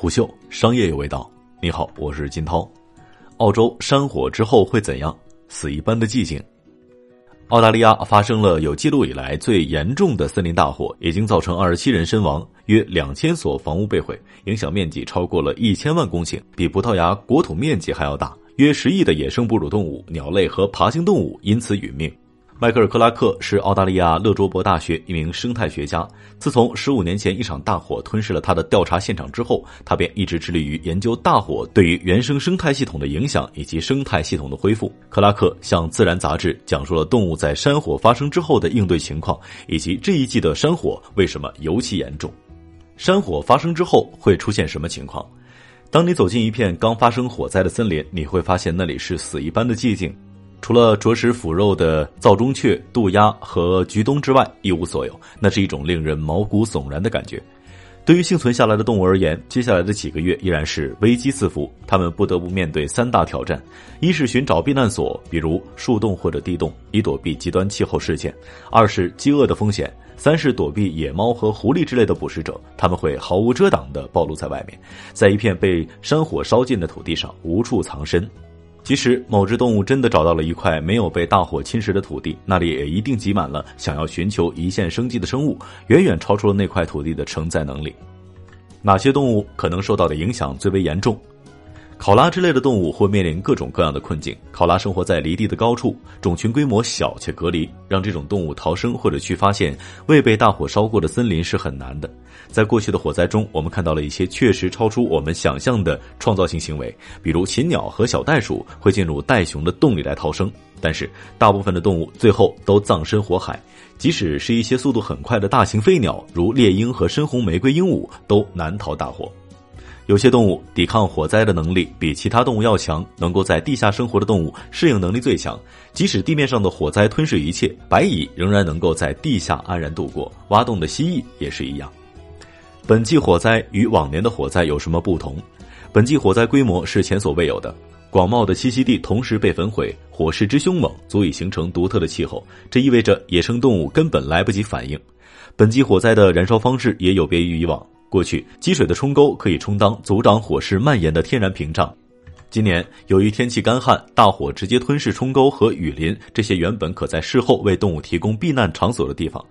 虎嗅商业有味道。你好，我是金涛。澳洲山火之后会怎样？死一般的寂静。澳大利亚发生了有记录以来最严重的森林大火，已经造成二十七人身亡，约两千所房屋被毁，影响面积超过了一千万公顷，比葡萄牙国土面积还要大。约十亿的野生哺乳动物、鸟类和爬行动物因此殒命。迈克尔·克拉克是澳大利亚勒卓伯大学一名生态学家。自从十五年前一场大火吞噬了他的调查现场之后，他便一直致力于研究大火对于原生生态系统的影响以及生态系统的恢复。克拉克向《自然》杂志讲述了动物在山火发生之后的应对情况，以及这一季的山火为什么尤其严重。山火发生之后会出现什么情况？当你走进一片刚发生火灾的森林，你会发现那里是死一般的寂静。除了啄食腐肉的灶中雀、渡鸦和菊东之外，一无所有。那是一种令人毛骨悚然的感觉。对于幸存下来的动物而言，接下来的几个月依然是危机四伏。它们不得不面对三大挑战：一是寻找避难所，比如树洞或者地洞，以躲避极端气候事件；二是饥饿的风险；三是躲避野猫和狐狸之类的捕食者，他们会毫无遮挡地暴露在外面，在一片被山火烧尽的土地上无处藏身。即使某只动物真的找到了一块没有被大火侵蚀的土地，那里也一定挤满了想要寻求一线生机的生物，远远超出了那块土地的承载能力。哪些动物可能受到的影响最为严重？考拉之类的动物会面临各种各样的困境。考拉生活在离地的高处，种群规模小且隔离，让这种动物逃生或者去发现未被大火烧过的森林是很难的。在过去的火灾中，我们看到了一些确实超出我们想象的创造性行为，比如禽鸟和小袋鼠会进入袋熊的洞里来逃生，但是大部分的动物最后都葬身火海。即使是一些速度很快的大型飞鸟，如猎鹰和深红玫瑰鹦鹉，都难逃大火。有些动物抵抗火灾的能力比其他动物要强，能够在地下生活的动物适应能力最强。即使地面上的火灾吞噬一切，白蚁仍然能够在地下安然度过。挖洞的蜥蜴也是一样。本季火灾与往年的火灾有什么不同？本季火灾规模是前所未有的，广袤的栖息地同时被焚毁，火势之凶猛足以形成独特的气候，这意味着野生动物根本来不及反应。本季火灾的燃烧方式也有别于以往。过去，积水的冲沟可以充当阻挡火势蔓延的天然屏障。今年，由于天气干旱，大火直接吞噬冲沟和雨林这些原本可在事后为动物提供避难场所的地方。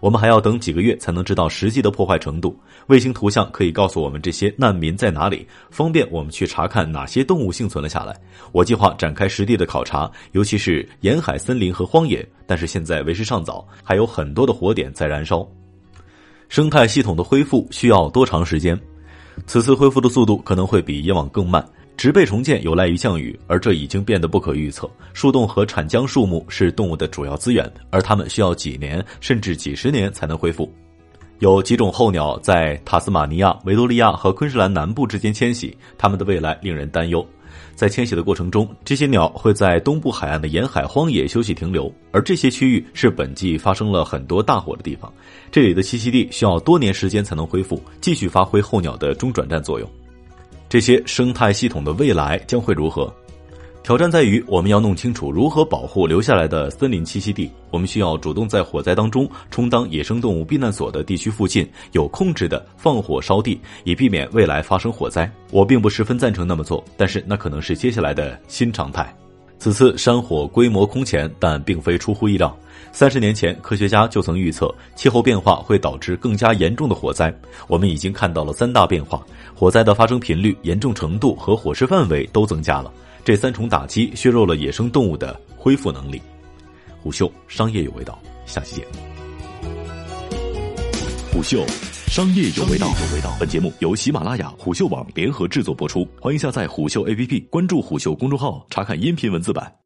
我们还要等几个月才能知道实际的破坏程度。卫星图像可以告诉我们这些难民在哪里，方便我们去查看哪些动物幸存了下来。我计划展开实地的考察，尤其是沿海森林和荒野。但是现在为时尚早，还有很多的火点在燃烧。生态系统的恢复需要多长时间？此次恢复的速度可能会比以往更慢。植被重建有赖于降雨，而这已经变得不可预测。树洞和产浆树木是动物的主要资源，而它们需要几年甚至几十年才能恢复。有几种候鸟在塔斯马尼亚、维多利亚和昆士兰南部之间迁徙，它们的未来令人担忧。在迁徙的过程中，这些鸟会在东部海岸的沿海荒野休息停留，而这些区域是本季发生了很多大火的地方。这里的栖息地需要多年时间才能恢复，继续发挥候鸟的中转站作用。这些生态系统的未来将会如何？挑战在于，我们要弄清楚如何保护留下来的森林栖息地。我们需要主动在火灾当中充当野生动物避难所的地区附近有控制的放火烧地，以避免未来发生火灾。我并不十分赞成那么做，但是那可能是接下来的新常态。此次山火规模空前，但并非出乎意料。三十年前，科学家就曾预测气候变化会导致更加严重的火灾。我们已经看到了三大变化：火灾的发生频率、严重程度和火势范围都增加了。这三重打击削弱了野生动物的恢复能力。虎嗅商业有味道，下期见。虎嗅商业有味道，有味道。本节目由喜马拉雅、虎嗅网联合制作播出，欢迎下载虎嗅 APP，关注虎嗅公众号，查看音频文字版。